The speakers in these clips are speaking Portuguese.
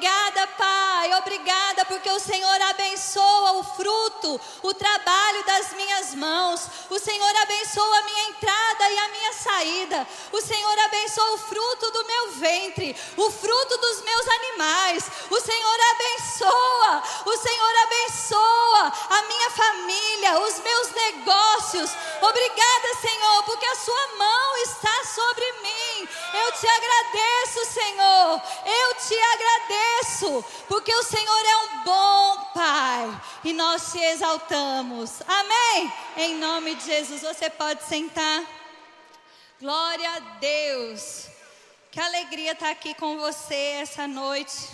Obrigada, Pai. Obrigada porque o Senhor abençoa o fruto, o trabalho das minhas mãos. O Senhor abençoa a minha entrada e a minha saída. O Senhor abençoa o fruto do meu ventre, o fruto dos meus animais. O Senhor abençoa. O Senhor abençoa a minha família, os meus negócios. Obrigada, Senhor, porque a sua mão está sobre mim. Eu te agradeço, Senhor. Eu te agradeço, porque o Senhor é um bom Pai e nós te exaltamos. Amém? Em nome de Jesus, você pode sentar. Glória a Deus. Que alegria estar aqui com você essa noite.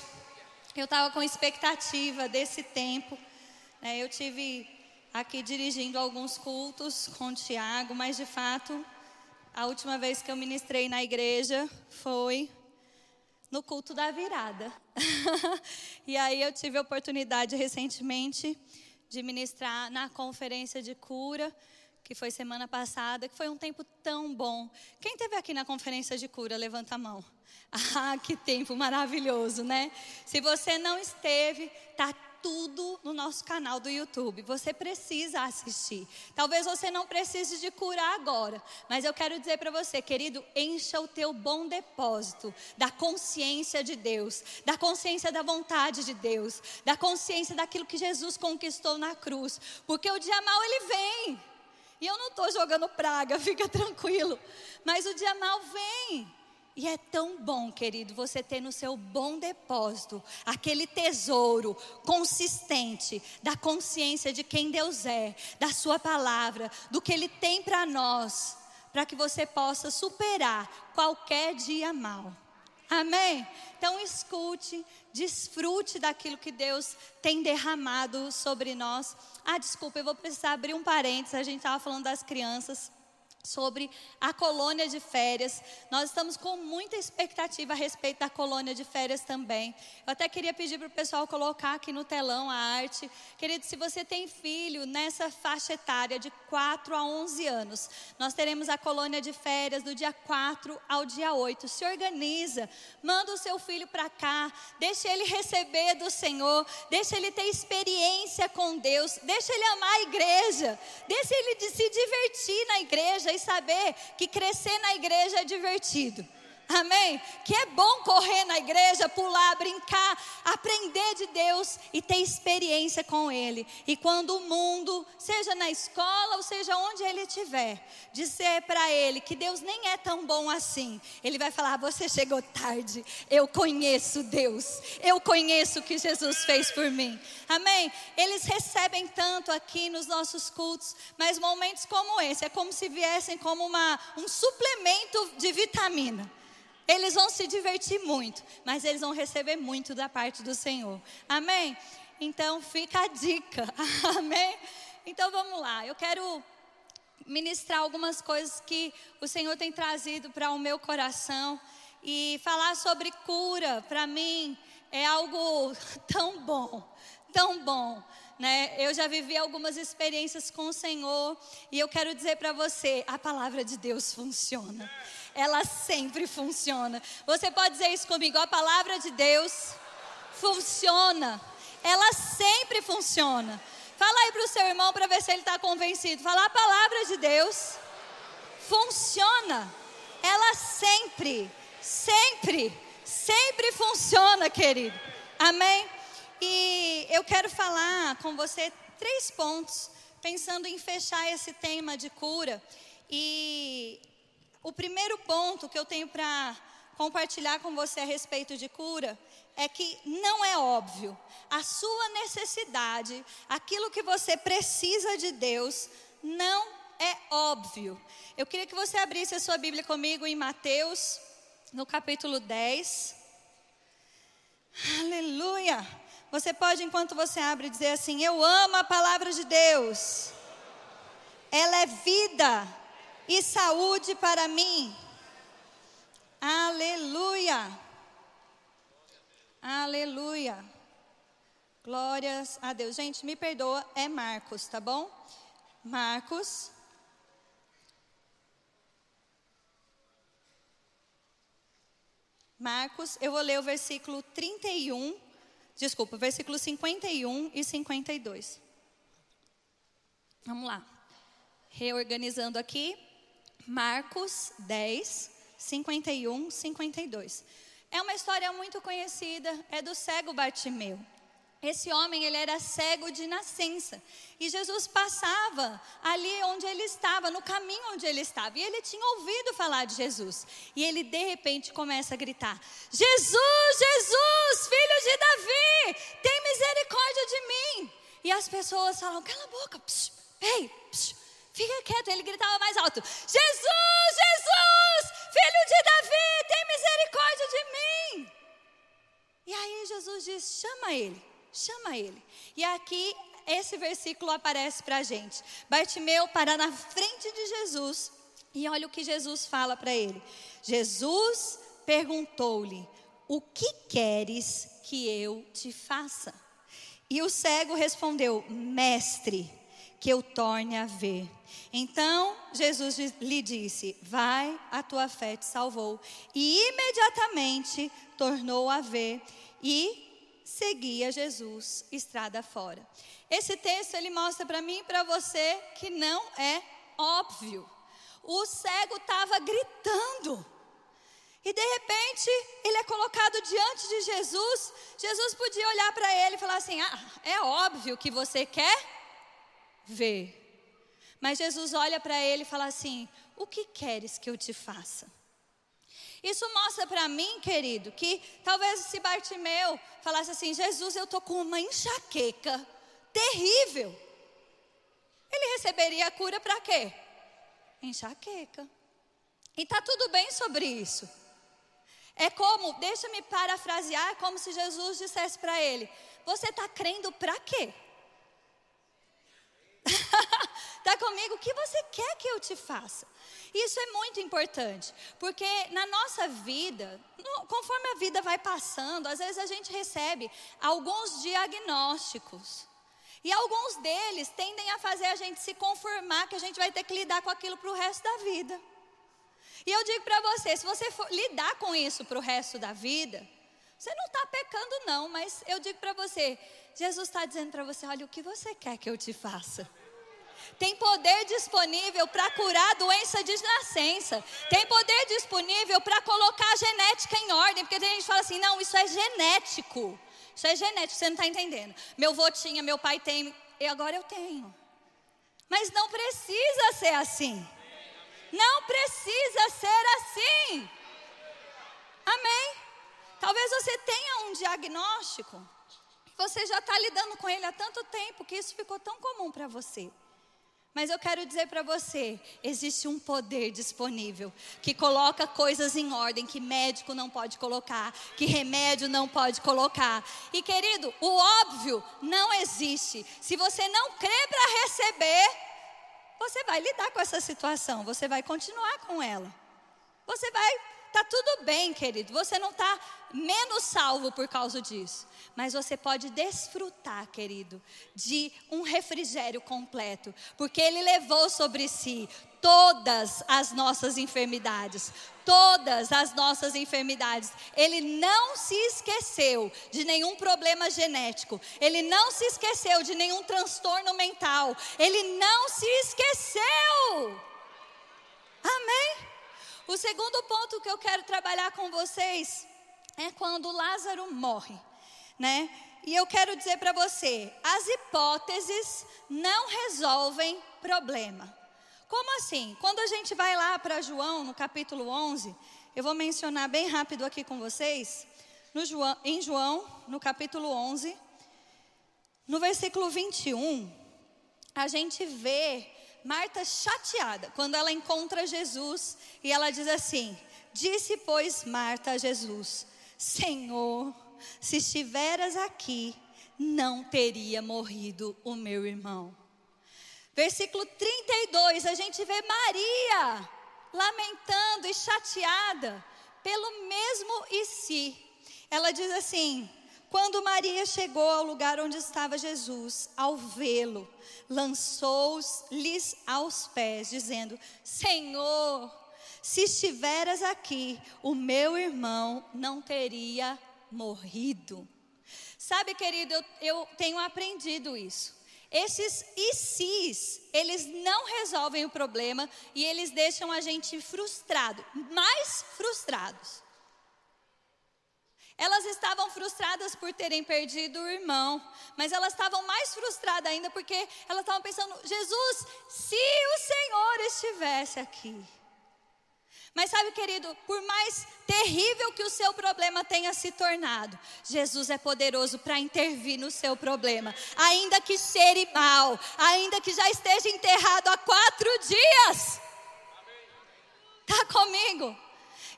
Eu estava com expectativa desse tempo. Né? Eu tive aqui dirigindo alguns cultos com o Tiago, mas de fato, a última vez que eu ministrei na igreja foi no culto da virada. e aí eu tive a oportunidade recentemente de ministrar na conferência de cura, que foi semana passada, que foi um tempo tão bom. Quem teve aqui na conferência de cura, levanta a mão. Ah, que tempo maravilhoso, né? Se você não esteve, tá tudo no nosso canal do YouTube. Você precisa assistir. Talvez você não precise de curar agora, mas eu quero dizer para você, querido, encha o teu bom depósito da consciência de Deus, da consciência da vontade de Deus, da consciência daquilo que Jesus conquistou na cruz, porque o dia mal ele vem. E eu não estou jogando praga, fica tranquilo. Mas o dia mal vem. E é tão bom, querido, você ter no seu bom depósito aquele tesouro consistente da consciência de quem Deus é, da Sua palavra, do que Ele tem para nós, para que você possa superar qualquer dia mal. Amém? Então escute, desfrute daquilo que Deus tem derramado sobre nós. Ah, desculpa, eu vou precisar abrir um parênteses. A gente estava falando das crianças sobre a colônia de férias. Nós estamos com muita expectativa a respeito da colônia de férias também. Eu até queria pedir para o pessoal colocar aqui no telão a arte. Querido, se você tem filho nessa faixa etária de 4 a 11 anos, nós teremos a colônia de férias do dia 4 ao dia 8. Se organiza, manda o seu filho para cá, deixa ele receber do Senhor, deixa ele ter experiência com Deus, deixa ele amar a igreja, deixa ele se divertir na igreja e saber que crescer na igreja é divertido. Amém? Que é bom correr na igreja, pular, brincar, aprender de Deus e ter experiência com Ele. E quando o mundo, seja na escola ou seja onde ele estiver, dizer para ele que Deus nem é tão bom assim, ele vai falar: Você chegou tarde, eu conheço Deus, eu conheço o que Jesus fez por mim. Amém? Eles recebem tanto aqui nos nossos cultos, mas momentos como esse é como se viessem como uma, um suplemento de vitamina. Eles vão se divertir muito, mas eles vão receber muito da parte do Senhor. Amém? Então fica a dica. Amém? Então vamos lá. Eu quero ministrar algumas coisas que o Senhor tem trazido para o meu coração e falar sobre cura, para mim é algo tão bom, tão bom. Né? Eu já vivi algumas experiências com o Senhor e eu quero dizer para você: a palavra de Deus funciona ela sempre funciona. Você pode dizer isso comigo? A palavra de Deus funciona. Ela sempre funciona. Fala aí para o seu irmão para ver se ele está convencido. Fala a palavra de Deus funciona. Ela sempre, sempre, sempre funciona, querido. Amém? E eu quero falar com você três pontos, pensando em fechar esse tema de cura. E o primeiro ponto que eu tenho para compartilhar com você a respeito de cura é que não é óbvio. A sua necessidade, aquilo que você precisa de Deus, não é óbvio. Eu queria que você abrisse a sua Bíblia comigo em Mateus, no capítulo 10. Aleluia! Você pode, enquanto você abre, dizer assim: Eu amo a palavra de Deus. Ela é vida e saúde para mim. Aleluia. Aleluia. Glórias a Deus. Gente, me perdoa, é Marcos, tá bom? Marcos. Marcos, eu vou ler o versículo 31, desculpa, versículo 51 e 52. Vamos lá. Reorganizando aqui. Marcos 10, 51, 52. É uma história muito conhecida, é do cego Bartimeu. Esse homem, ele era cego de nascença. E Jesus passava ali onde ele estava, no caminho onde ele estava. E ele tinha ouvido falar de Jesus. E ele, de repente, começa a gritar: Jesus, Jesus, filho de Davi, tem misericórdia de mim. E as pessoas falam: cala a boca, psh, ei, psh, fica quieto. Ele gritava mais alto: Jesus, Jesus, filho de Davi, tem misericórdia de mim. E aí Jesus diz: chama ele chama ele. E aqui esse versículo aparece para a gente. Bartimeu para na frente de Jesus e olha o que Jesus fala para ele. Jesus perguntou-lhe: O que queres que eu te faça? E o cego respondeu: Mestre, que eu torne a ver. Então Jesus lhe disse: Vai, a tua fé te salvou. E imediatamente tornou a ver e seguia Jesus estrada fora. Esse texto ele mostra para mim e para você que não é óbvio. O cego estava gritando. E de repente, ele é colocado diante de Jesus. Jesus podia olhar para ele e falar assim: Ah, é óbvio que você quer ver. Mas Jesus olha para ele e fala assim: O que queres que eu te faça? Isso mostra para mim, querido, que talvez se Bartimeu falasse assim: Jesus, eu estou com uma enxaqueca terrível. Ele receberia a cura para quê? Enxaqueca. E está tudo bem sobre isso. É como, deixa-me parafrasear, é como se Jesus dissesse para ele: Você está crendo para quê? Está comigo? O que você quer que eu te faça? Isso é muito importante, porque na nossa vida, conforme a vida vai passando, às vezes a gente recebe alguns diagnósticos. E alguns deles tendem a fazer a gente se conformar que a gente vai ter que lidar com aquilo para o resto da vida. E eu digo para você: se você for lidar com isso para o resto da vida, você não está pecando, não, mas eu digo para você: Jesus está dizendo para você: olha, o que você quer que eu te faça? Tem poder disponível para curar a doença de nascença. Tem poder disponível para colocar a genética em ordem. Porque tem gente que fala assim: não, isso é genético. Isso é genético, você não está entendendo. Meu avô tinha, meu pai tem, e agora eu tenho. Mas não precisa ser assim. Não precisa ser assim. Amém? Talvez você tenha um diagnóstico. Você já está lidando com ele há tanto tempo que isso ficou tão comum para você. Mas eu quero dizer para você: existe um poder disponível que coloca coisas em ordem que médico não pode colocar, que remédio não pode colocar. E querido, o óbvio não existe. Se você não crê para receber, você vai lidar com essa situação, você vai continuar com ela. Você vai Tá tudo bem, querido. Você não está menos salvo por causa disso. Mas você pode desfrutar, querido, de um refrigério completo. Porque Ele levou sobre si todas as nossas enfermidades. Todas as nossas enfermidades. Ele não se esqueceu de nenhum problema genético. Ele não se esqueceu de nenhum transtorno mental. Ele não se esqueceu. O segundo ponto que eu quero trabalhar com vocês é quando Lázaro morre, né? E eu quero dizer para você, as hipóteses não resolvem problema. Como assim? Quando a gente vai lá para João, no capítulo 11, eu vou mencionar bem rápido aqui com vocês, João, em João, no capítulo 11, no versículo 21, a gente vê Marta chateada quando ela encontra Jesus e ela diz assim: Disse, pois, Marta a Jesus: Senhor, se estiveras aqui, não teria morrido o meu irmão. Versículo 32, a gente vê Maria lamentando e chateada pelo mesmo e si. Ela diz assim: quando Maria chegou ao lugar onde estava Jesus, ao vê-lo, lançou-lhes aos pés, dizendo: Senhor, se estiveras aqui, o meu irmão não teria morrido. Sabe, querido, eu, eu tenho aprendido isso. Esses ICs, eles não resolvem o problema e eles deixam a gente frustrado, mais frustrados. Elas estavam frustradas por terem perdido o irmão, mas elas estavam mais frustradas ainda porque elas estavam pensando: Jesus, se o Senhor estivesse aqui. Mas sabe, querido, por mais terrível que o seu problema tenha se tornado, Jesus é poderoso para intervir no seu problema. Ainda que cheire mal, ainda que já esteja enterrado há quatro dias. Está comigo?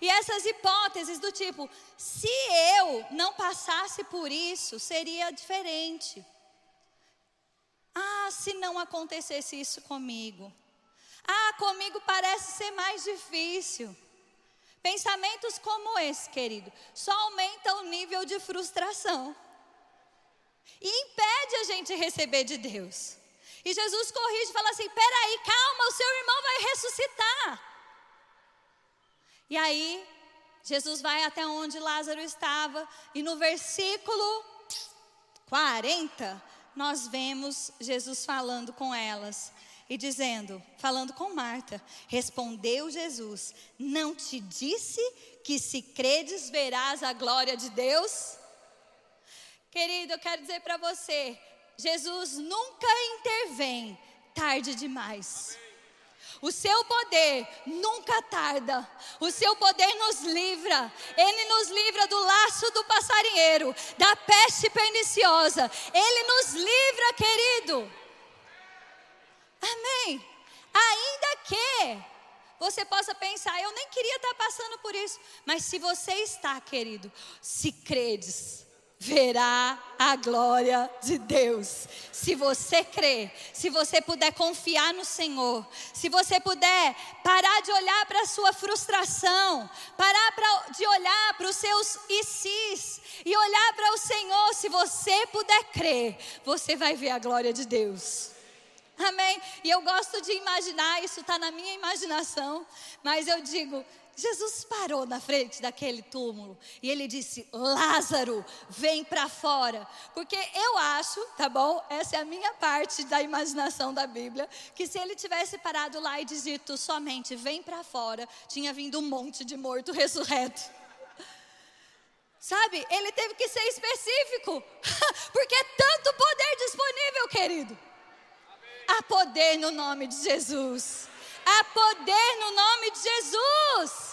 E essas hipóteses do tipo, se eu não passasse por isso, seria diferente. Ah, se não acontecesse isso comigo. Ah, comigo parece ser mais difícil. Pensamentos como esse, querido, só aumentam o nível de frustração. E impede a gente receber de Deus. E Jesus corrige e fala assim: peraí, calma, o seu irmão vai ressuscitar. E aí, Jesus vai até onde Lázaro estava, e no versículo 40, nós vemos Jesus falando com elas e dizendo, falando com Marta, respondeu Jesus: Não te disse que se credes verás a glória de Deus? Querido, eu quero dizer para você, Jesus nunca intervém tarde demais. Amém. O seu poder nunca tarda. O seu poder nos livra. Ele nos livra do laço do passarinheiro, da peste perniciosa. Ele nos livra, querido. Amém. Ainda que você possa pensar, eu nem queria estar passando por isso, mas se você está, querido, se credes, verá a glória de Deus. Se você crer, se você puder confiar no Senhor, se você puder parar de olhar para a sua frustração, parar pra, de olhar para os seus ICs e olhar para o Senhor, se você puder crer, você vai ver a glória de Deus. Amém? E eu gosto de imaginar, isso está na minha imaginação, mas eu digo, Jesus parou na frente daquele túmulo e ele disse: Lázaro, vem para fora. Porque eu acho, tá bom? Essa é a minha parte da imaginação da Bíblia, que se ele tivesse parado lá e dito somente vem para fora, tinha vindo um monte de morto ressurreto. Sabe? Ele teve que ser específico, porque é tanto poder disponível, querido. Há poder no nome de Jesus. Há poder no nome de Jesus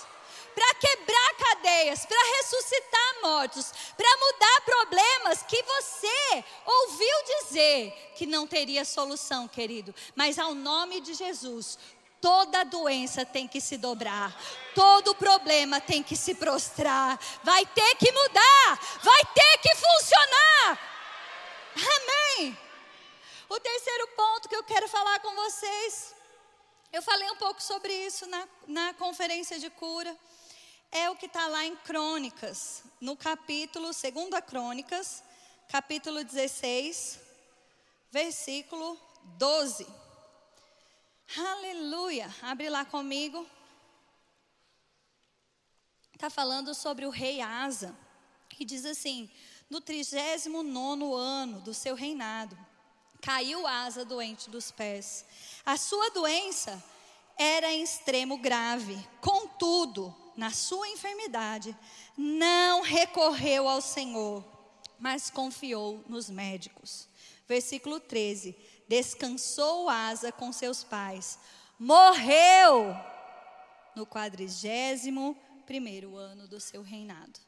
para quebrar cadeias, para ressuscitar mortos, para mudar problemas que você ouviu dizer que não teria solução, querido. Mas ao nome de Jesus, toda doença tem que se dobrar, todo problema tem que se prostrar, vai ter que mudar, vai ter que funcionar. Amém. O terceiro ponto que eu quero falar com vocês eu falei um pouco sobre isso na, na conferência de cura. É o que está lá em Crônicas, no capítulo, segunda Crônicas, capítulo 16, versículo 12. Aleluia. Abre lá comigo. Está falando sobre o rei Asa. E diz assim: no 39 ano do seu reinado, caiu Asa doente dos pés. A sua doença era em extremo grave. Contudo, na sua enfermidade, não recorreu ao Senhor, mas confiou nos médicos. Versículo 13: Descansou Asa com seus pais, morreu no quadrigésimo primeiro ano do seu reinado.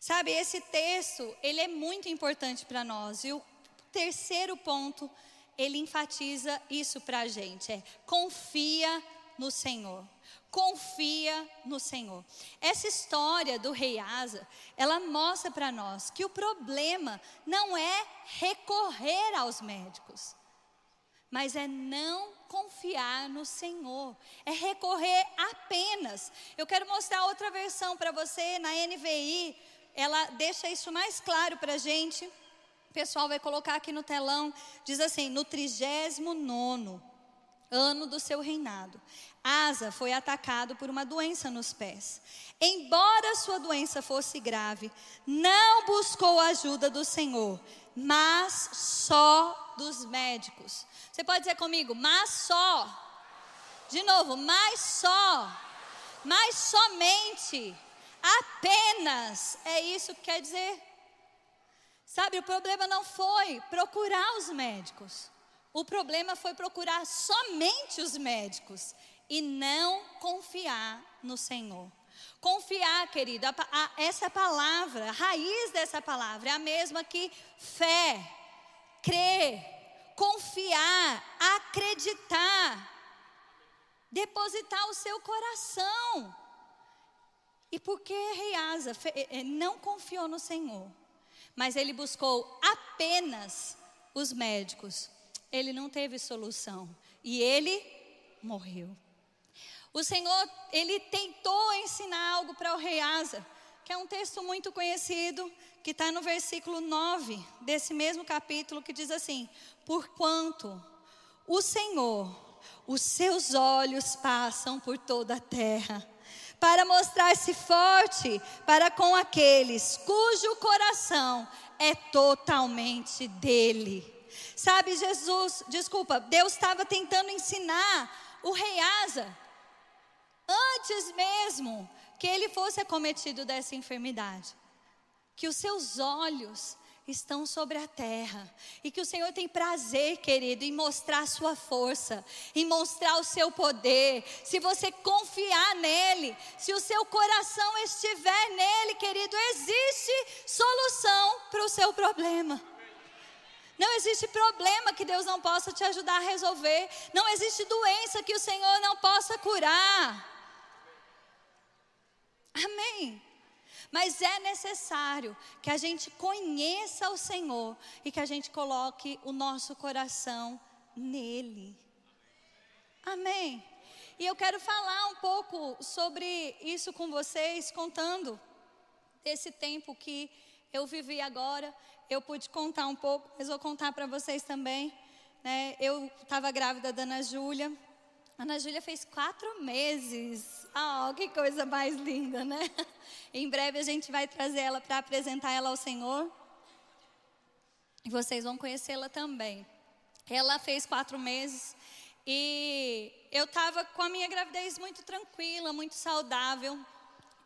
Sabe, esse texto, ele é muito importante para nós. E o terceiro ponto, ele enfatiza isso para a gente: é confia no Senhor. Confia no Senhor. Essa história do rei Asa, ela mostra para nós que o problema não é recorrer aos médicos, mas é não confiar no Senhor, é recorrer apenas. Eu quero mostrar outra versão para você na NVI, ela deixa isso mais claro para a gente. O pessoal vai colocar aqui no telão, diz assim: no 39 ano do seu reinado, Asa foi atacado por uma doença nos pés. Embora sua doença fosse grave, não buscou a ajuda do Senhor, mas só dos médicos. Você pode dizer comigo, mas só. De novo, mas só. Mas somente. Apenas. É isso que quer dizer. Sabe, o problema não foi procurar os médicos. O problema foi procurar somente os médicos e não confiar no Senhor. Confiar, querido, a, a, essa palavra, a raiz dessa palavra é a mesma que fé, crer, confiar, acreditar, depositar o seu coração. E por que Reiasa eh, eh, não confiou no Senhor, mas ele buscou apenas os médicos? Ele não teve solução e ele morreu. O Senhor, ele tentou ensinar algo para o rei Asa, que é um texto muito conhecido, que está no versículo 9 desse mesmo capítulo, que diz assim: Porquanto o Senhor, os seus olhos passam por toda a terra, para mostrar-se forte para com aqueles cujo coração é totalmente dele. Sabe, Jesus, desculpa, Deus estava tentando ensinar o rei Asa antes mesmo que ele fosse acometido dessa enfermidade. Que os seus olhos estão sobre a terra e que o Senhor tem prazer, querido, em mostrar a sua força, em mostrar o seu poder. Se você confiar nele, se o seu coração estiver nele, querido, existe solução para o seu problema. Não existe problema que Deus não possa te ajudar a resolver. Não existe doença que o Senhor não possa curar. Amém. Mas é necessário que a gente conheça o Senhor e que a gente coloque o nosso coração nele. Amém. E eu quero falar um pouco sobre isso com vocês, contando desse tempo que eu vivi agora. Eu pude contar um pouco, mas vou contar para vocês também. Né? Eu estava grávida da Ana Júlia, Ana Júlia fez quatro meses. Oh, que coisa mais linda, né? Em breve a gente vai trazer ela para apresentar ela ao Senhor. E vocês vão conhecê-la também. Ela fez quatro meses e eu estava com a minha gravidez muito tranquila, muito saudável.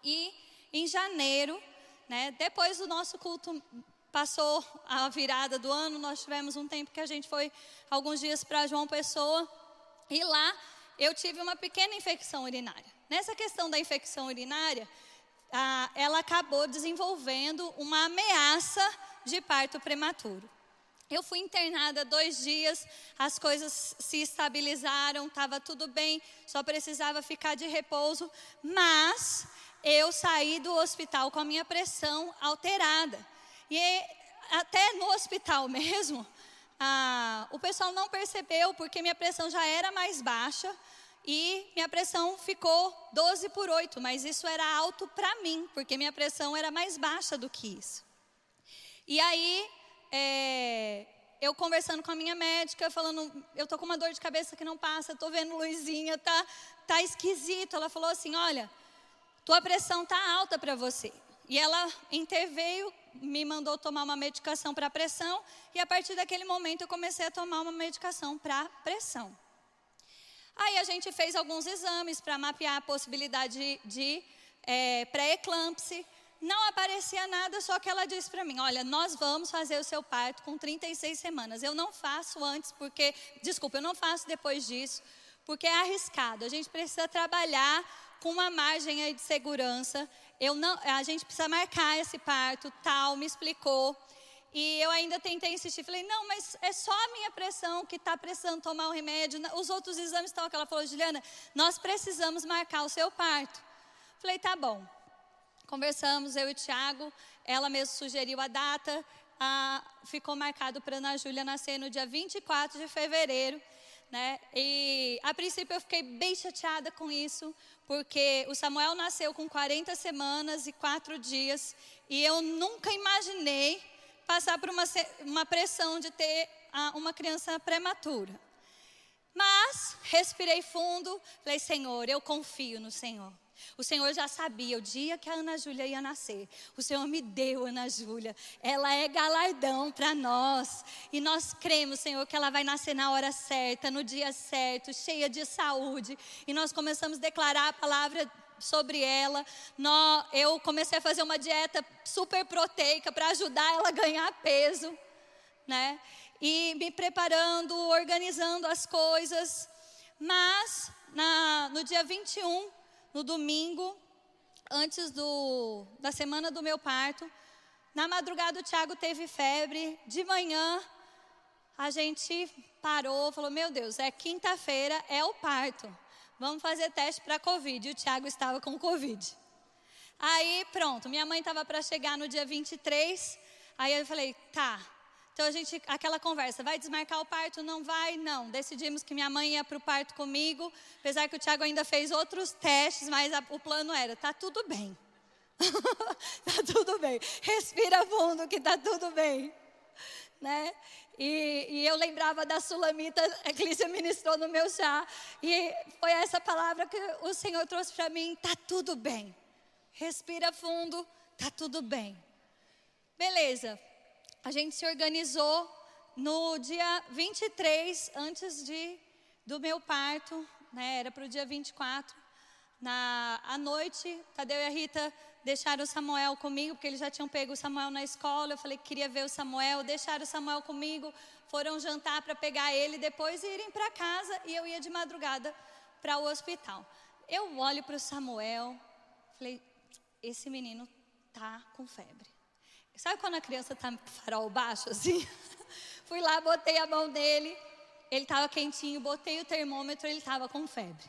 E em janeiro, né, depois do nosso culto, passou a virada do ano, nós tivemos um tempo que a gente foi alguns dias para João Pessoa. E lá eu tive uma pequena infecção urinária. Nessa questão da infecção urinária, ah, ela acabou desenvolvendo uma ameaça de parto prematuro. Eu fui internada dois dias, as coisas se estabilizaram, estava tudo bem, só precisava ficar de repouso, mas eu saí do hospital com a minha pressão alterada. E até no hospital mesmo, ah, o pessoal não percebeu porque minha pressão já era mais baixa e minha pressão ficou 12 por 8, mas isso era alto para mim, porque minha pressão era mais baixa do que isso. E aí, é, eu conversando com a minha médica, falando, eu tô com uma dor de cabeça que não passa, tô vendo luzinha, tá, tá esquisito. Ela falou assim, olha, tua pressão tá alta para você. E ela interveio, me mandou tomar uma medicação para pressão, e a partir daquele momento eu comecei a tomar uma medicação para pressão. Aí a gente fez alguns exames para mapear a possibilidade de, de é, pré-eclâmpsia. Não aparecia nada, só que ela disse para mim: Olha, nós vamos fazer o seu parto com 36 semanas. Eu não faço antes, porque, desculpa, eu não faço depois disso, porque é arriscado. A gente precisa trabalhar com uma margem aí de segurança. Eu não, a gente precisa marcar esse parto, tal, me explicou. E eu ainda tentei insistir, falei, não, mas é só a minha pressão que está precisando tomar o remédio. Os outros exames estão aquela falou, Juliana, nós precisamos marcar o seu parto. Falei, tá bom. Conversamos, eu e o Tiago, ela mesmo sugeriu a data, ficou marcado para Ana Júlia nascer no dia 24 de fevereiro. Né? E a princípio eu fiquei bem chateada com isso, porque o Samuel nasceu com 40 semanas e 4 dias, e eu nunca imaginei passar por uma, uma pressão de ter uma criança prematura. Mas respirei fundo, falei: Senhor, eu confio no Senhor. O Senhor já sabia o dia que a Ana Júlia ia nascer. O Senhor me deu Ana Júlia. Ela é galardão para nós. E nós cremos, Senhor, que ela vai nascer na hora certa, no dia certo, cheia de saúde. E nós começamos a declarar a palavra sobre ela. eu comecei a fazer uma dieta super proteica para ajudar ela a ganhar peso, né? E me preparando, organizando as coisas. Mas na, no dia 21 no domingo, antes do, da semana do meu parto. Na madrugada o Tiago teve febre. De manhã a gente parou, falou: Meu Deus, é quinta-feira, é o parto. Vamos fazer teste para Covid. E o Tiago estava com Covid. Aí pronto, minha mãe estava para chegar no dia 23. Aí eu falei: Tá, então a gente, aquela conversa, vai desmarcar o parto? Não vai? Não. Decidimos que minha mãe ia para o parto comigo, apesar que o Tiago ainda fez outros testes, mas a, o plano era: tá tudo bem. tá tudo bem. Respira fundo que tá tudo bem. Né? E, e, eu lembrava da sulamita, a Clícia ministrou no meu chá, e foi essa palavra que o Senhor trouxe para mim: tá tudo bem. Respira fundo, tá tudo bem. Beleza, a gente se organizou no dia 23, antes de, do meu parto, né, era para o dia 24. Na, à noite, Tadeu e a Rita deixaram o Samuel comigo, porque eles já tinham pego o Samuel na escola. Eu falei que queria ver o Samuel, deixaram o Samuel comigo, foram jantar para pegar ele, depois irem para casa e eu ia de madrugada para o hospital. Eu olho para o Samuel, falei: esse menino tá com febre. Sabe quando a criança tá farol baixo assim? Fui lá, botei a mão nele, ele estava quentinho, botei o termômetro, ele estava com febre.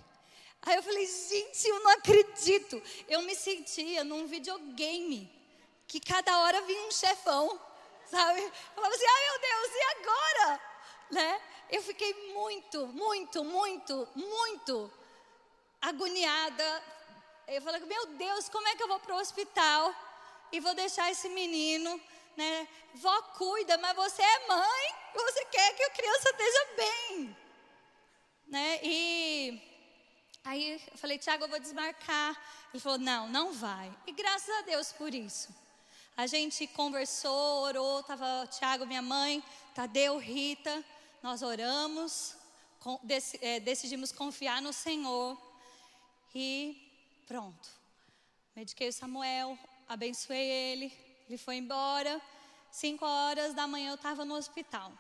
Aí eu falei, gente, eu não acredito. Eu me sentia num videogame, que cada hora vinha um chefão, sabe? Eu falava assim, ai meu Deus, e agora? Né? Eu fiquei muito, muito, muito, muito agoniada. Eu falei, meu Deus, como é que eu vou para o hospital? E vou deixar esse menino, né? Vó cuida, mas você é mãe, você quer que a criança esteja bem, né? E aí eu falei, Tiago, eu vou desmarcar. Ele falou, não, não vai. E graças a Deus por isso. A gente conversou, orou, estava Tiago, minha mãe, Tadeu, Rita, nós oramos, é, decidimos confiar no Senhor e pronto. Mediquei o Samuel, abençoei ele, ele foi embora. Cinco horas da manhã eu estava no hospital.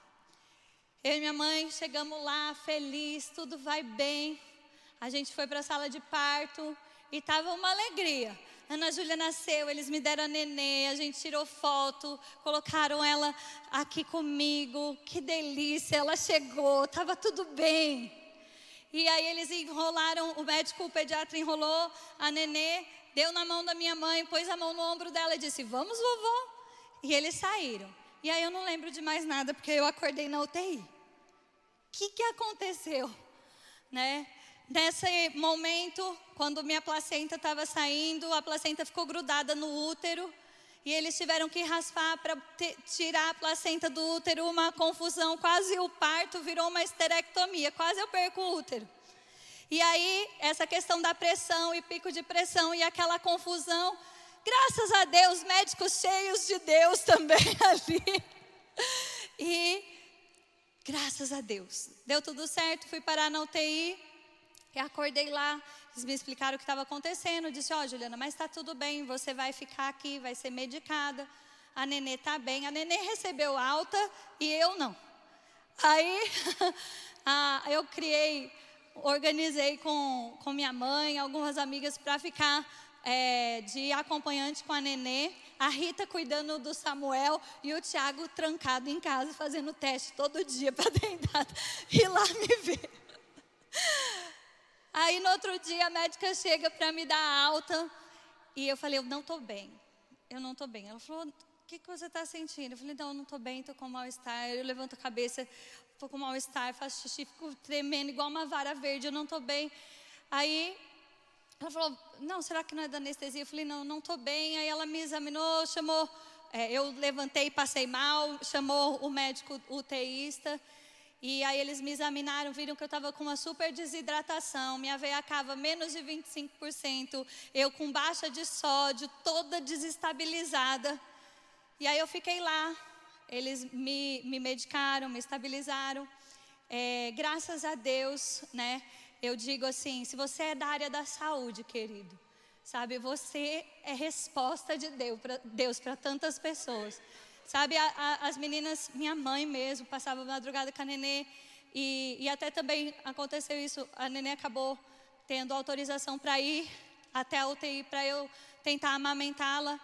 Eu e minha mãe chegamos lá, feliz, tudo vai bem. A gente foi para a sala de parto e estava uma alegria. Ana Júlia nasceu, eles me deram a nenê, a gente tirou foto, colocaram ela aqui comigo. Que delícia, ela chegou, estava tudo bem. E aí eles enrolaram, o médico, o pediatra enrolou a nenê deu na mão da minha mãe, pôs a mão no ombro dela e disse: Vamos, vovó. E eles saíram. E aí eu não lembro de mais nada, porque eu acordei na UTI. O que, que aconteceu? Né? Nesse momento, quando minha placenta estava saindo, a placenta ficou grudada no útero. E eles tiveram que raspar para tirar a placenta do útero, uma confusão, quase o parto virou uma esterectomia, quase eu perco o útero. E aí, essa questão da pressão e pico de pressão e aquela confusão, graças a Deus, médicos cheios de Deus também ali. E graças a Deus, deu tudo certo, fui parar na UTI, e acordei lá, eles me explicaram o que estava acontecendo, disse, ó oh, Juliana, mas está tudo bem, você vai ficar aqui, vai ser medicada, a nenê está bem, a nenê recebeu alta e eu não. Aí, eu criei organizei com, com minha mãe, algumas amigas para ficar é, de acompanhante com a Nenê, a Rita cuidando do Samuel e o Tiago trancado em casa fazendo teste todo dia para tentar ir lá me ver. Aí no outro dia a médica chega para me dar alta e eu falei, eu não estou bem, eu não estou bem. Ela falou, o que, que você está sentindo? Eu falei, não, não estou bem, estou com mal-estar. Eu levanto a cabeça, estou com mal-estar, faço xixi, fico tremendo igual uma vara verde, eu não estou bem. Aí ela falou, não, será que não é da anestesia? Eu falei, não, não estou bem. Aí ela me examinou, chamou, é, eu levantei, passei mal, chamou o médico UTIsta. E aí eles me examinaram, viram que eu estava com uma super desidratação, minha veia cava menos de 25%, eu com baixa de sódio, toda desestabilizada. E aí eu fiquei lá, eles me, me medicaram, me estabilizaram. É, graças a Deus, né? Eu digo assim, se você é da área da saúde, querido, sabe, você é resposta de Deus para tantas pessoas. Sabe, a, a, as meninas, minha mãe mesmo, passava madrugada com a nenê, e, e até também aconteceu isso, a nenê acabou tendo autorização para ir até a UTI para eu tentar amamentá-la,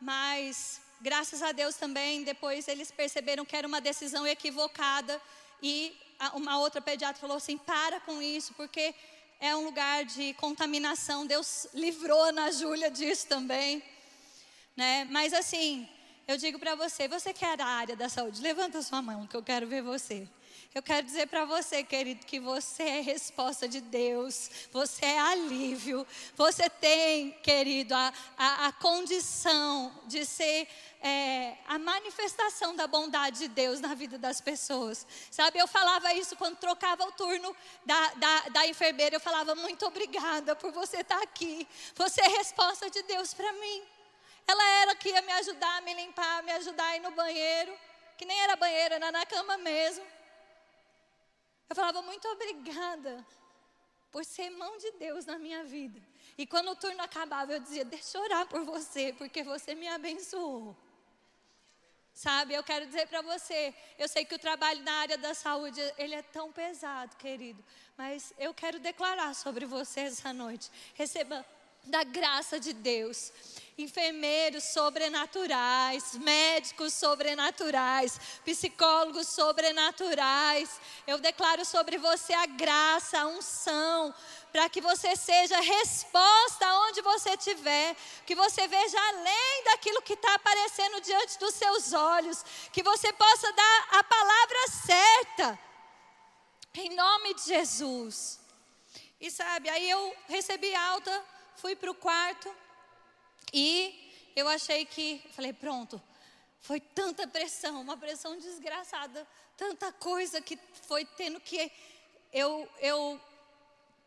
mas graças a Deus também, depois eles perceberam que era uma decisão equivocada e uma outra pediatra falou assim: para com isso, porque é um lugar de contaminação. Deus livrou a Ana Júlia disso também. Né? Mas assim, eu digo para você, você quer a área da saúde? Levanta sua mão que eu quero ver você. Eu quero dizer para você, querido, que você é resposta de Deus, você é alívio, você tem, querido, a, a, a condição de ser é, a manifestação da bondade de Deus na vida das pessoas. Sabe, eu falava isso quando trocava o turno da, da, da enfermeira, eu falava, muito obrigada por você estar aqui, você é resposta de Deus para mim. Ela era que ia me ajudar a me limpar, me ajudar a ir no banheiro, que nem era banheiro, era na cama mesmo. Eu falava, muito obrigada por ser mão de Deus na minha vida. E quando o turno acabava, eu dizia, deixa eu orar por você, porque você me abençoou. Sabe, eu quero dizer para você, eu sei que o trabalho na área da saúde, ele é tão pesado, querido, mas eu quero declarar sobre você essa noite. Receba da graça de Deus enfermeiros sobrenaturais, médicos sobrenaturais, psicólogos sobrenaturais. Eu declaro sobre você a graça, a unção, para que você seja resposta aonde você estiver, que você veja além daquilo que está aparecendo diante dos seus olhos, que você possa dar a palavra certa, em nome de Jesus. E sabe, aí eu recebi alta, fui para o quarto, e eu achei que, falei, pronto, foi tanta pressão, uma pressão desgraçada, tanta coisa que foi tendo que eu, eu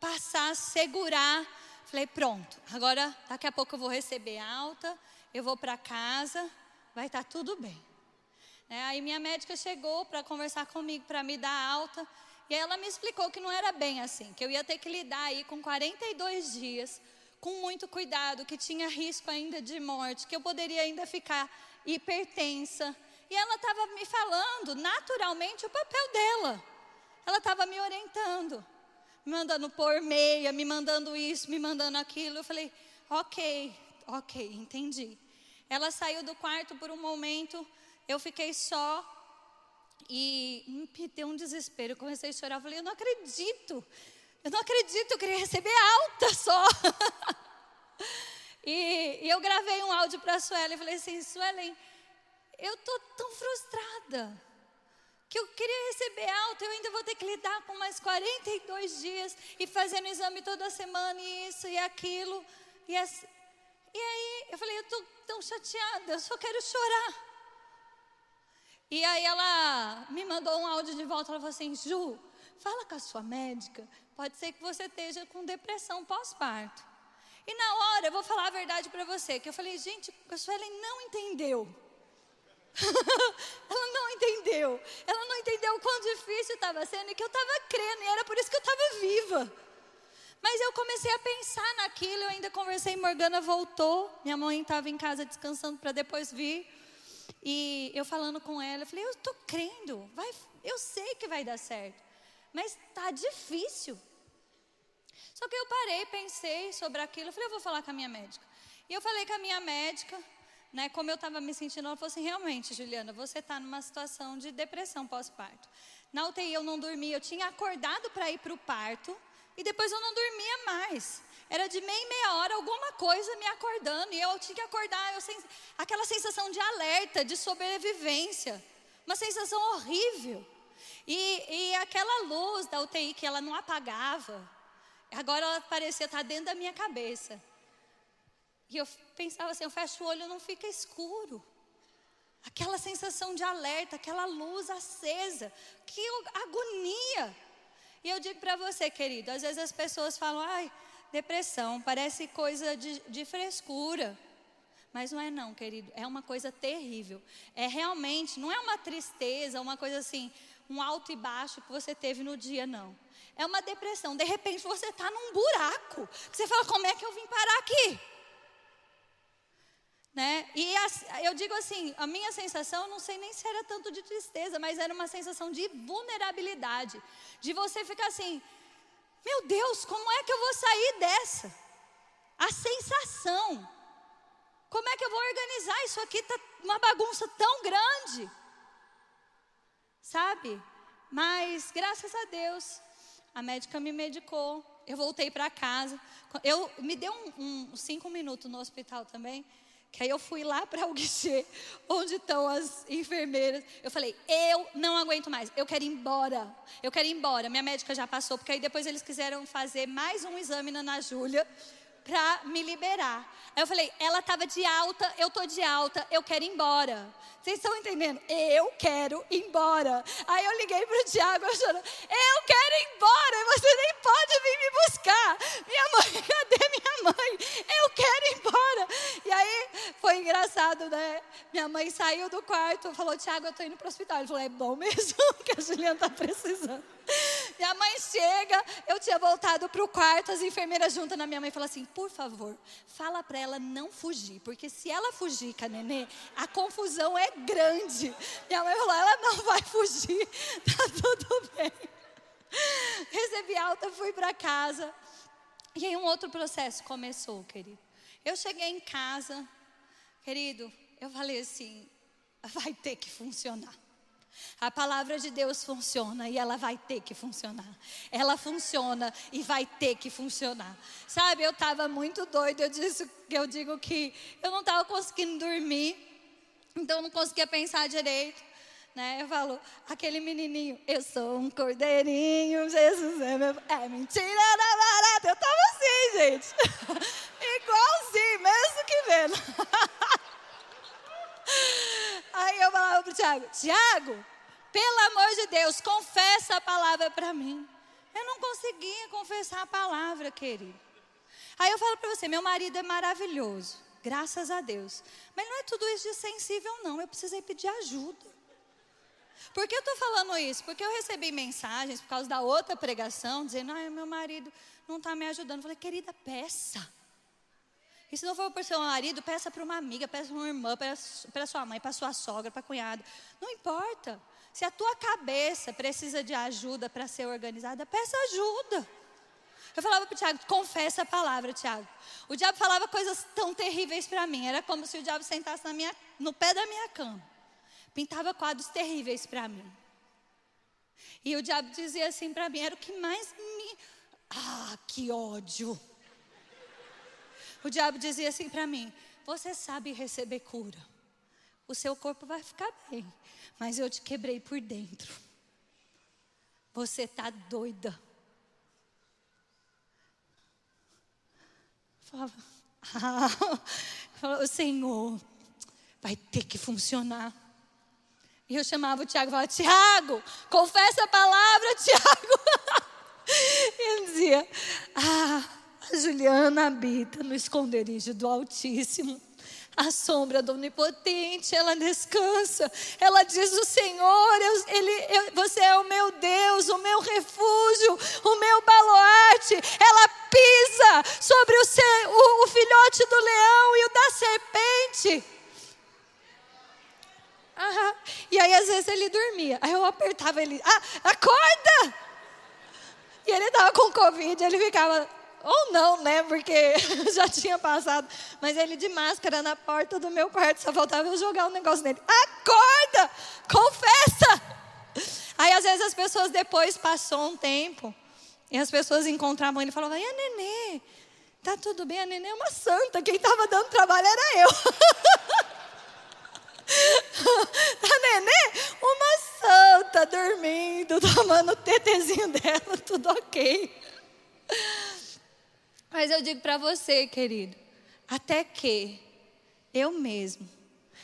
passar, segurar. Falei, pronto, agora daqui a pouco eu vou receber alta, eu vou para casa, vai estar tá tudo bem. É, aí minha médica chegou para conversar comigo, para me dar alta, e ela me explicou que não era bem assim, que eu ia ter que lidar aí com 42 dias com muito cuidado, que tinha risco ainda de morte, que eu poderia ainda ficar hipertensa. E ela estava me falando naturalmente o papel dela. Ela estava me orientando, me mandando pôr meia, me mandando isso, me mandando aquilo. Eu falei, ok, ok, entendi. Ela saiu do quarto por um momento, eu fiquei só e me deu um desespero. Comecei a chorar. Eu falei, eu não acredito. Eu não acredito, eu queria receber alta só. e, e, eu gravei um áudio para a Suelen e falei assim, Suelen, eu estou tão frustrada que eu queria receber alta, eu ainda vou ter que lidar com mais 42 dias e fazendo exame toda semana e isso e aquilo. E, e aí eu falei, eu estou tão chateada, eu só quero chorar. E aí ela me mandou um áudio de volta, ela falou assim, Ju, fala com a sua médica Pode ser que você esteja com depressão pós-parto. E na hora, eu vou falar a verdade para você, que eu falei, gente, a Suelen não entendeu. ela não entendeu. Ela não entendeu o quão difícil estava sendo e que eu estava crendo, e era por isso que eu estava viva. Mas eu comecei a pensar naquilo, eu ainda conversei, Morgana voltou, minha mãe estava em casa descansando para depois vir. E eu falando com ela, eu falei, eu estou crendo, vai, eu sei que vai dar certo mas está difícil. Só que eu parei, pensei sobre aquilo, falei, eu vou falar com a minha médica. E eu falei com a minha médica, né, como eu estava me sentindo, ela falou assim, realmente, Juliana, você está numa situação de depressão pós-parto. Na UTI eu não dormia, eu tinha acordado para ir para o parto, e depois eu não dormia mais. Era de meia e meia hora alguma coisa me acordando, e eu tinha que acordar, eu sen... aquela sensação de alerta, de sobrevivência, uma sensação horrível. E, e aquela luz da UTI que ela não apagava, agora ela parecia estar dentro da minha cabeça. E eu pensava assim, eu fecho o olho, não fica escuro. aquela sensação de alerta, aquela luz acesa, que agonia. E eu digo para você, querido, às vezes as pessoas falam, ai, depressão, parece coisa de, de frescura. Mas não é não, querido, é uma coisa terrível. É realmente, não é uma tristeza, uma coisa assim, um alto e baixo que você teve no dia, não. É uma depressão. De repente você está num buraco. Você fala, como é que eu vim parar aqui? Né? E eu digo assim, a minha sensação, não sei nem se era tanto de tristeza, mas era uma sensação de vulnerabilidade. De você ficar assim, meu Deus, como é que eu vou sair dessa? A sensação. Como é que eu vou organizar isso aqui? Está uma bagunça tão grande. Sabe? Mas, graças a Deus, a médica me medicou. Eu voltei para casa. Eu me deu um, um, cinco minutos no hospital também. Que aí eu fui lá para o guichê, onde estão as enfermeiras. Eu falei, eu não aguento mais, eu quero ir embora. Eu quero ir embora. Minha médica já passou, porque aí depois eles quiseram fazer mais um exame na Júlia para me liberar. Aí eu falei, ela estava de alta, eu tô de alta, eu quero ir embora. Vocês estão entendendo? Eu quero ir embora. Aí eu liguei para o Tiago, achando, eu quero ir embora, você nem pode vir me buscar. Minha mãe, cadê minha mãe? Eu quero ir embora. E aí foi engraçado, né? Minha mãe saiu do quarto, falou, Tiago, eu tô indo para o hospital. Ele falou, é bom mesmo que a Juliana está precisando. Minha mãe chega, eu tinha voltado para o quarto, as enfermeiras juntam na minha mãe falam assim: por favor, fala para ela não fugir, porque se ela fugir com a nenê, a confusão é grande. Minha mãe falou: ela não vai fugir, tá tudo bem. Recebi alta, fui para casa. E aí um outro processo começou, querido. Eu cheguei em casa, querido, eu falei assim: vai ter que funcionar. A palavra de Deus funciona e ela vai ter que funcionar. Ela funciona e vai ter que funcionar. Sabe, eu estava muito doida. Eu disse, eu digo que eu não estava conseguindo dormir, então eu não conseguia pensar direito. Né? Eu falo, aquele menininho, eu sou um cordeirinho, Jesus é meu. É mentira da barata. Eu estava assim, gente. Igualzinho, mesmo que vendo. Aí eu falava pro Tiago, Tiago, pelo amor de Deus, confessa a palavra para mim. Eu não conseguia confessar a palavra, querido. Aí eu falo para você, meu marido é maravilhoso, graças a Deus. Mas não é tudo isso de sensível, não. Eu precisei pedir ajuda. Por que eu estou falando isso? Porque eu recebi mensagens por causa da outra pregação, dizendo, ah, meu marido não está me ajudando. Eu falei, querida, peça. E se não for para o seu marido, peça para uma amiga, peça para uma irmã, para sua mãe, para sua sogra, para cunhada. Não importa. Se a tua cabeça precisa de ajuda para ser organizada, peça ajuda. Eu falava para o Tiago, confessa a palavra, Tiago. O diabo falava coisas tão terríveis para mim. Era como se o diabo sentasse na minha, no pé da minha cama. Pintava quadros terríveis para mim. E o diabo dizia assim para mim, era o que mais me. Ah, que ódio! O diabo dizia assim para mim: Você sabe receber cura. O seu corpo vai ficar bem, mas eu te quebrei por dentro. Você está doida. Falava, ah, o Senhor vai ter que funcionar. E eu chamava o Tiago e falava: Tiago, confessa a palavra, Tiago. E ele dizia: Ah, a Juliana habita no esconderijo do Altíssimo. A sombra do Onipotente, ela descansa. Ela diz: O Senhor, eu, ele, eu, você é o meu Deus, o meu refúgio, o meu baluarte. Ela pisa sobre o, o, o filhote do leão e o da serpente. E aí, às vezes, ele dormia. Aí eu apertava ele: Ah, acorda! E ele estava com Covid, ele ficava ou não, né? Porque já tinha passado. Mas ele de máscara na porta do meu quarto, só faltava eu jogar um negócio nele. Acorda! Confessa! Aí às vezes as pessoas depois passou um tempo e as pessoas encontravam ele e falavam: "E a nenê? Tá tudo bem? A nenê é uma santa. Quem estava dando trabalho era eu." a nenê, uma santa dormindo, tomando o tetezinho dela, tudo ok. Mas eu digo para você, querido, até que eu mesmo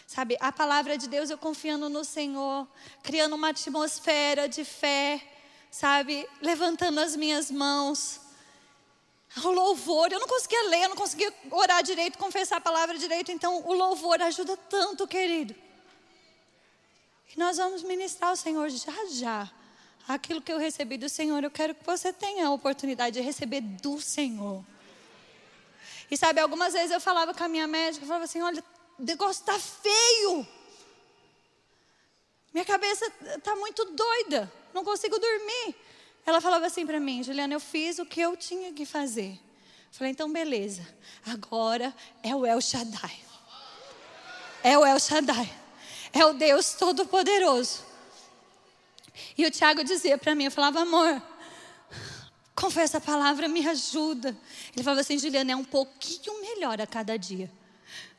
Sabe, a palavra de Deus, eu confiando no Senhor, criando uma atmosfera de fé, sabe, levantando as minhas mãos. O louvor, eu não conseguia ler, eu não conseguia orar direito, confessar a palavra direito, então o louvor ajuda tanto, querido. E nós vamos ministrar ao Senhor já já. Aquilo que eu recebi do Senhor, eu quero que você tenha a oportunidade de receber do Senhor. E sabe, algumas vezes eu falava com a minha médica, eu falava assim: olha, o negócio está feio. Minha cabeça está muito doida, não consigo dormir. Ela falava assim para mim, Juliana, eu fiz o que eu tinha que fazer. Falei, então beleza, agora é o El Shaddai. É o El Shaddai. É o Deus Todo-Poderoso. E o Tiago dizia para mim, eu falava, amor, confessa a palavra, me ajuda. Ele falava assim, Juliana, é um pouquinho melhor a cada dia.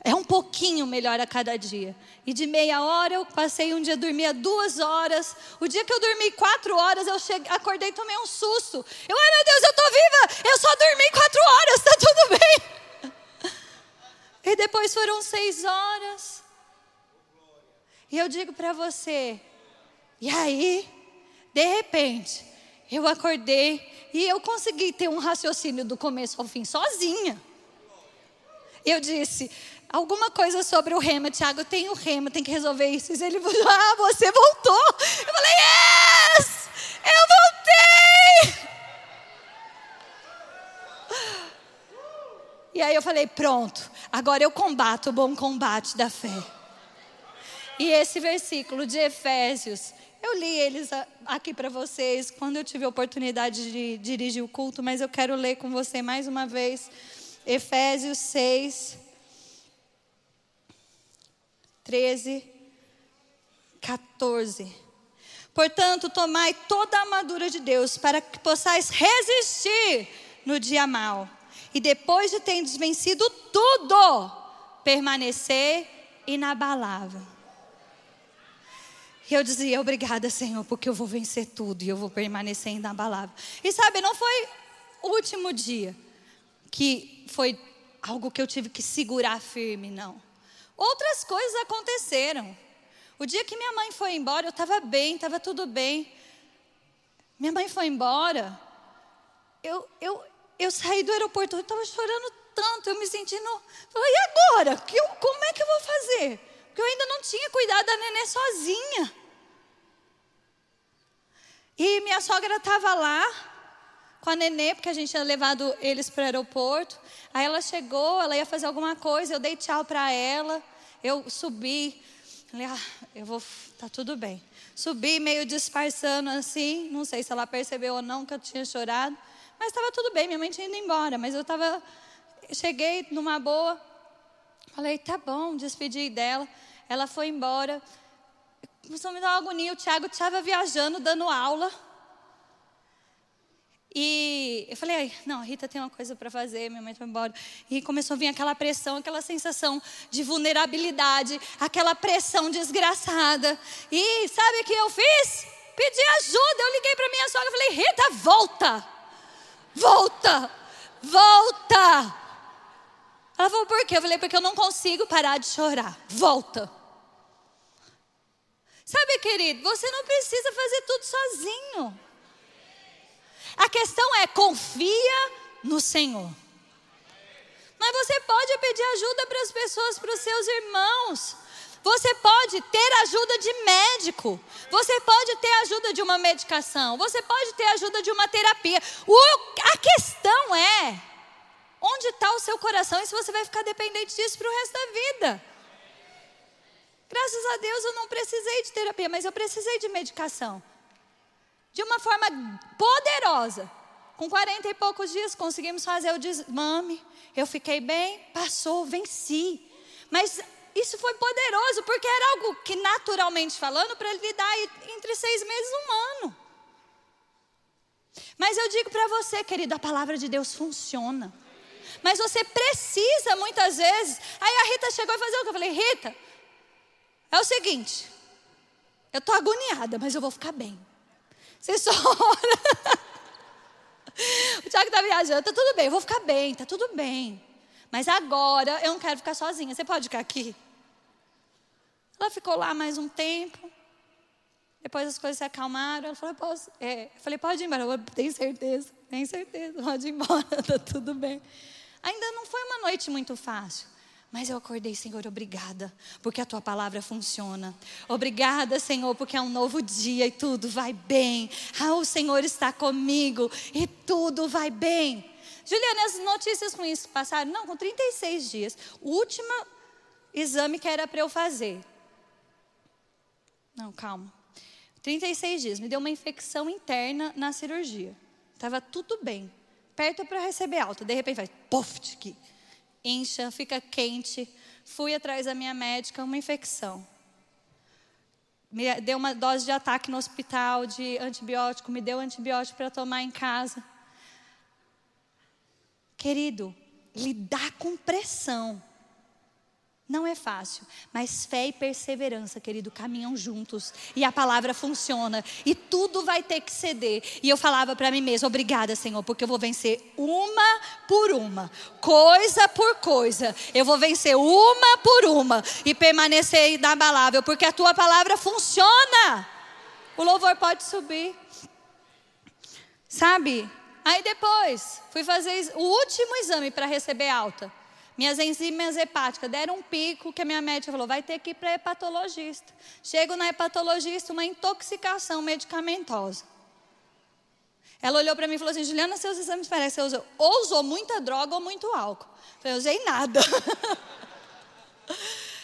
É um pouquinho melhor a cada dia. E de meia hora eu passei um dia dormia duas horas. O dia que eu dormi quatro horas, eu cheguei, acordei e tomei um susto. Eu, ai meu Deus, eu estou viva! Eu só dormi quatro horas, está tudo bem. E depois foram seis horas. E eu digo para você, e aí, de repente, eu acordei e eu consegui ter um raciocínio do começo ao fim sozinha. Eu disse, alguma coisa sobre o rema. Tiago, tem o rema, tem que resolver isso. E ele falou, ah, você voltou. Eu falei, yes! Eu voltei! E aí eu falei, pronto, agora eu combato o bom combate da fé. E esse versículo de Efésios, eu li eles aqui para vocês quando eu tive a oportunidade de dirigir o culto, mas eu quero ler com você mais uma vez. Efésios 6, 13, 14. Portanto, tomai toda a armadura de Deus para que possais resistir no dia mal. E depois de terdes vencido tudo, permanecer inabalável. E eu dizia, obrigada, Senhor, porque eu vou vencer tudo e eu vou permanecer inabalável. E sabe, não foi o último dia que foi algo que eu tive que segurar firme, não. Outras coisas aconteceram. O dia que minha mãe foi embora, eu estava bem, estava tudo bem. Minha mãe foi embora, eu, eu, eu saí do aeroporto, eu estava chorando tanto, eu me sentindo. Falei, e agora? Que eu, como é que eu vou fazer? Porque eu ainda não tinha cuidado da neném sozinha. E minha sogra estava lá, com a nenê, porque a gente tinha levado eles para o aeroporto. Aí ela chegou, ela ia fazer alguma coisa, eu dei tchau para ela, eu subi. Falei, ah, eu vou, tá tudo bem. Subi meio disfarçando assim, não sei se ela percebeu ou não que eu tinha chorado, mas estava tudo bem, minha mãe tinha ido embora, mas eu estava, cheguei numa boa, falei, tá bom, despedi dela, ela foi embora, começou a me dar uma agonia, o Thiago estava viajando, dando aula, e eu falei, não, a Rita tem uma coisa para fazer, minha mãe foi embora. E começou a vir aquela pressão, aquela sensação de vulnerabilidade, aquela pressão desgraçada. E sabe o que eu fiz? Pedi ajuda. Eu liguei para minha sogra e falei, Rita, volta! Volta! Volta! Ela falou, por quê? Eu falei, porque eu não consigo parar de chorar. Volta! Sabe, querido, você não precisa fazer tudo sozinho. A questão é: confia no Senhor. Mas você pode pedir ajuda para as pessoas, para os seus irmãos. Você pode ter ajuda de médico. Você pode ter ajuda de uma medicação. Você pode ter ajuda de uma terapia. O, a questão é: onde está o seu coração e se você vai ficar dependente disso para o resto da vida? Graças a Deus eu não precisei de terapia, mas eu precisei de medicação de uma forma poderosa. Com 40 e poucos dias conseguimos fazer o desmame. Eu fiquei bem, passou, venci. Mas isso foi poderoso, porque era algo que, naturalmente falando, para ele dar entre seis meses um ano. Mas eu digo para você, querido, a palavra de Deus funciona. Mas você precisa muitas vezes. Aí a Rita chegou e fazer o que? Eu falei, Rita, é o seguinte, eu estou agoniada, mas eu vou ficar bem. Você só ora. O Tiago está viajando, tá tudo bem, eu vou ficar bem, tá tudo bem. Mas agora eu não quero ficar sozinha. Você pode ficar aqui? Ela ficou lá mais um tempo. Depois as coisas se acalmaram. Ela falou: posso? É. Eu falei: pode ir embora. Eu tenho certeza, tenho certeza, pode ir embora, tá tudo bem. Ainda não foi uma noite muito fácil. Mas eu acordei, Senhor, obrigada, porque a tua palavra funciona. Obrigada, Senhor, porque é um novo dia e tudo vai bem. Ah, o Senhor está comigo e tudo vai bem. Juliana, as notícias ruins passaram? Não, com 36 dias. O último exame que era para eu fazer. Não, calma. 36 dias, me deu uma infecção interna na cirurgia. Estava tudo bem, perto para receber alta. De repente vai, pof, aqui incha, fica quente. Fui atrás da minha médica, uma infecção. Me deu uma dose de ataque no hospital de antibiótico, me deu antibiótico para tomar em casa. Querido, lidar com pressão não é fácil, mas fé e perseverança, querido, caminham juntos e a palavra funciona e tudo vai ter que ceder. E eu falava para mim mesma: obrigada, Senhor, porque eu vou vencer uma por uma, coisa por coisa. Eu vou vencer uma por uma e permanecer inabalável, porque a tua palavra funciona. O louvor pode subir, sabe? Aí depois, fui fazer o último exame para receber alta. Minhas enzimas hepáticas deram um pico que a minha médica falou: vai ter que ir para hepatologista. Chego na hepatologista, uma intoxicação medicamentosa. Ela olhou para mim e falou assim: Juliana, seus exames parecem que você usou, ou usou muita droga ou muito álcool. Eu falei: eu usei nada.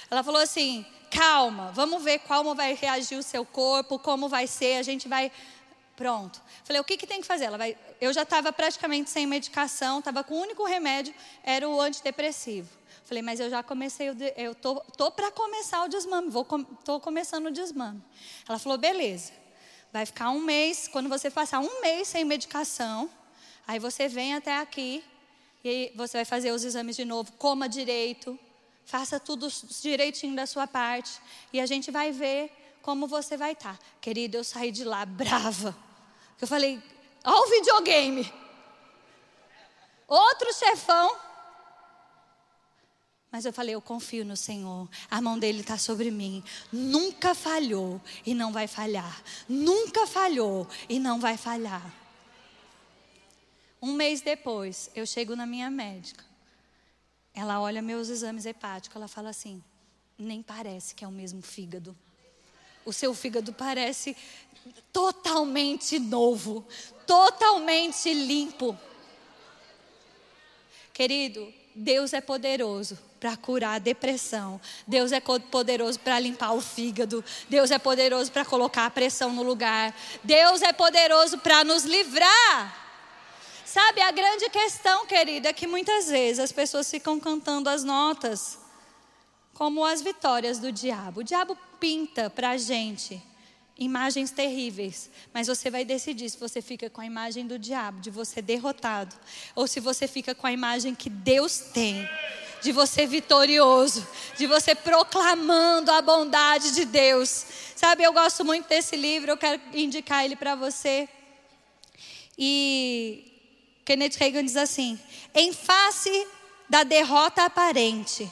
Ela falou assim: calma, vamos ver como vai reagir o seu corpo, como vai ser, a gente vai Pronto. Falei, o que, que tem que fazer? Ela vai... Eu já estava praticamente sem medicação, estava com o único remédio, era o antidepressivo. Falei, mas eu já comecei, eu tô, tô para começar o desmame, vou, tô começando o desmame. Ela falou, beleza, vai ficar um mês, quando você passar um mês sem medicação, aí você vem até aqui, e você vai fazer os exames de novo, coma direito, faça tudo direitinho da sua parte, e a gente vai ver como você vai estar. Tá. Querido, eu saí de lá brava eu falei, ó o videogame. Outro chefão. Mas eu falei, eu confio no Senhor. A mão dele está sobre mim. Nunca falhou e não vai falhar. Nunca falhou e não vai falhar. Um mês depois, eu chego na minha médica. Ela olha meus exames hepáticos. Ela fala assim: nem parece que é o mesmo fígado. O seu fígado parece totalmente novo, totalmente limpo. Querido, Deus é poderoso para curar a depressão. Deus é poderoso para limpar o fígado. Deus é poderoso para colocar a pressão no lugar. Deus é poderoso para nos livrar. Sabe, a grande questão, querida, é que muitas vezes as pessoas ficam cantando as notas como as vitórias do diabo. O diabo pinta para a gente imagens terríveis, mas você vai decidir se você fica com a imagem do diabo, de você derrotado, ou se você fica com a imagem que Deus tem, de você vitorioso, de você proclamando a bondade de Deus. Sabe, eu gosto muito desse livro, eu quero indicar ele para você. E Kenneth Reagan diz assim: em face da derrota aparente,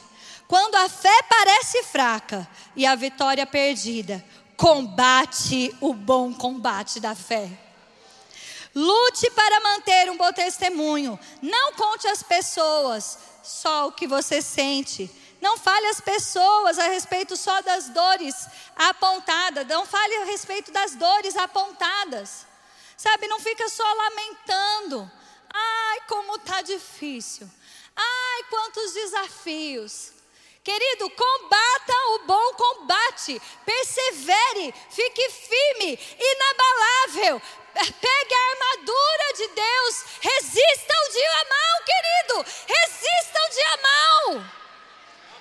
quando a fé parece fraca e a vitória perdida, combate o bom combate da fé. Lute para manter um bom testemunho. Não conte às pessoas só o que você sente. Não fale às pessoas a respeito só das dores apontadas. Não fale a respeito das dores apontadas. Sabe, não fica só lamentando. Ai, como está difícil. Ai, quantos desafios. Querido, combata o bom combate, persevere, fique firme, inabalável, pegue a armadura de Deus, resista ao dia mal, querido, resista ao dia mal.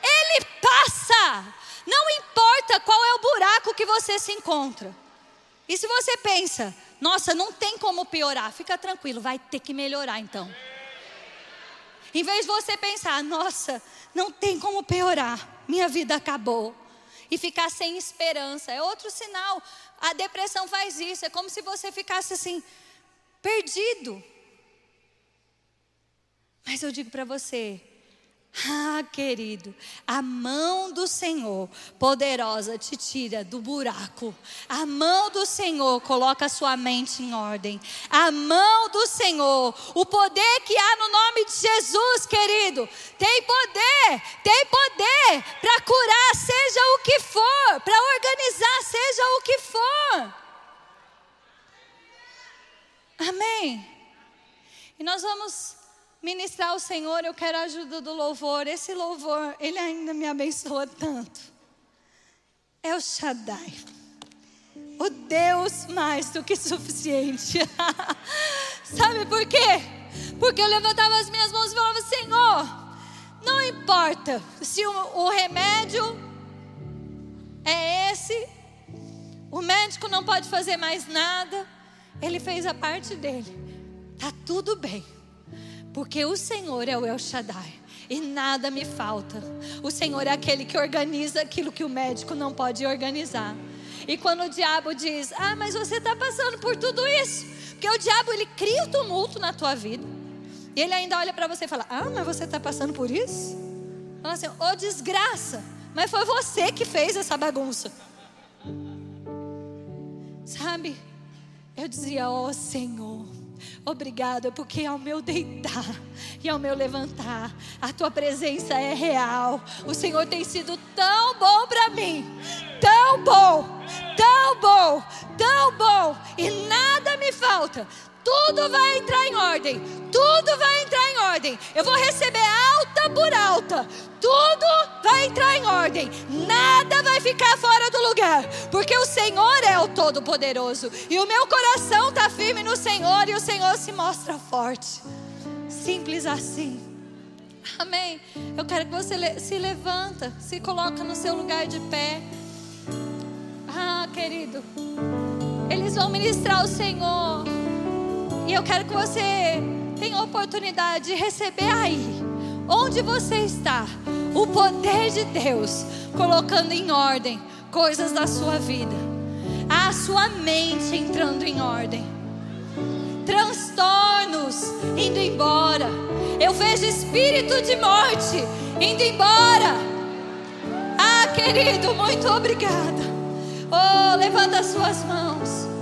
Ele passa, não importa qual é o buraco que você se encontra. E se você pensa, nossa, não tem como piorar, fica tranquilo, vai ter que melhorar então. Em vez de você pensar, nossa, não tem como piorar, minha vida acabou. E ficar sem esperança, é outro sinal. A depressão faz isso, é como se você ficasse assim, perdido. Mas eu digo para você, Ah, querido, a mão do Senhor poderosa te tira do buraco. A mão do Senhor coloca a sua mente em ordem. A mão do Senhor, o poder que há no nome de Jesus, querido, tem poder, tem poder para curar, seja o que for, para organizar, seja o que for. Amém. E nós vamos ministrar ao Senhor, eu quero a ajuda do louvor. Esse louvor, ele ainda me abençoa tanto. É o Shaddai. O Deus mais do que suficiente. Sabe por quê? Porque eu levantava as minhas mãos e falava: Senhor, não importa se o, o remédio é esse, o médico não pode fazer mais nada, ele fez a parte dele. Tá tudo bem. Porque o Senhor é o El Shaddai e nada me falta. O Senhor é aquele que organiza aquilo que o médico não pode organizar. E quando o diabo diz: "Ah, mas você está passando por tudo isso", porque o diabo ele cria o tumulto na tua vida. E ele ainda olha para você e fala: "Ah, mas você está passando por isso?" Fala assim: "Ô oh, desgraça, mas foi você que fez essa bagunça." Sabe? Eu dizia: "Ó oh, Senhor, Obrigada, porque ao meu deitar e ao meu levantar, a tua presença é real. O Senhor tem sido tão bom para mim, tão bom, tão bom, tão bom, e nada me falta. Tudo vai entrar em ordem, tudo vai entrar em ordem. Eu vou receber alta por alta, tudo vai entrar em ordem, nada vai ficar fora do lugar, porque o Senhor é o Todo-Poderoso e o meu coração está firme no Senhor e o Senhor se mostra forte. Simples assim. Amém. Eu quero que você se levanta, se coloca no seu lugar de pé. Ah, querido, eles vão ministrar o Senhor. E eu quero que você tenha a oportunidade de receber aí, onde você está, o poder de Deus colocando em ordem coisas da sua vida, a sua mente entrando em ordem, transtornos indo embora. Eu vejo espírito de morte indo embora. Ah, querido, muito obrigada. Oh, levanta as suas mãos.